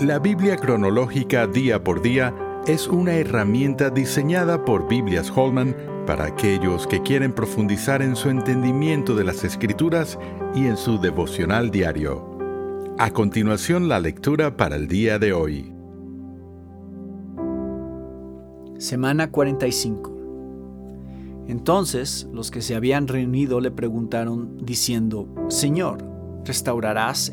La Biblia cronológica día por día es una herramienta diseñada por Biblias Holman para aquellos que quieren profundizar en su entendimiento de las escrituras y en su devocional diario. A continuación la lectura para el día de hoy. Semana 45. Entonces los que se habían reunido le preguntaron diciendo, Señor, ¿restaurarás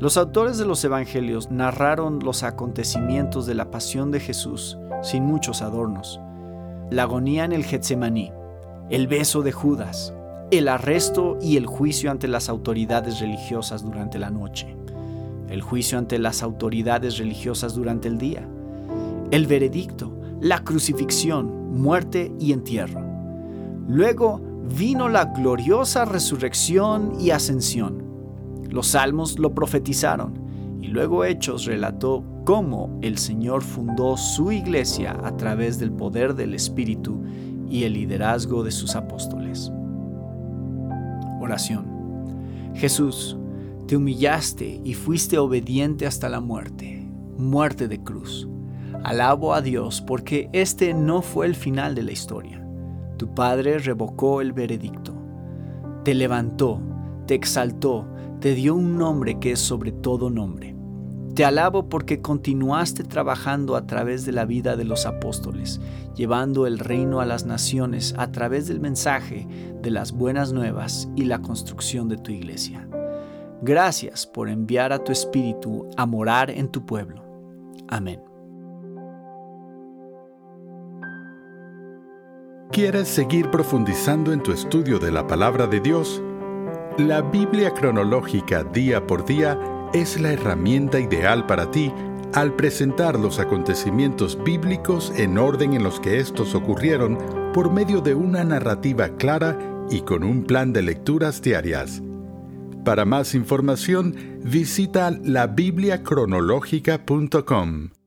Los autores de los Evangelios narraron los acontecimientos de la pasión de Jesús sin muchos adornos. La agonía en el Getsemaní, el beso de Judas, el arresto y el juicio ante las autoridades religiosas durante la noche, el juicio ante las autoridades religiosas durante el día, el veredicto, la crucifixión, muerte y entierro. Luego vino la gloriosa resurrección y ascensión los salmos lo profetizaron y luego Hechos relató cómo el Señor fundó su iglesia a través del poder del Espíritu y el liderazgo de sus apóstoles. Oración. Jesús, te humillaste y fuiste obediente hasta la muerte, muerte de cruz. Alabo a Dios porque este no fue el final de la historia. Tu Padre revocó el veredicto, te levantó, te exaltó, te dio un nombre que es sobre todo nombre. Te alabo porque continuaste trabajando a través de la vida de los apóstoles, llevando el reino a las naciones a través del mensaje de las buenas nuevas y la construcción de tu iglesia. Gracias por enviar a tu Espíritu a morar en tu pueblo. Amén. ¿Quieres seguir profundizando en tu estudio de la palabra de Dios? La Biblia cronológica día por día es la herramienta ideal para ti al presentar los acontecimientos bíblicos en orden en los que estos ocurrieron por medio de una narrativa clara y con un plan de lecturas diarias. Para más información, visita labibliacronológica.com.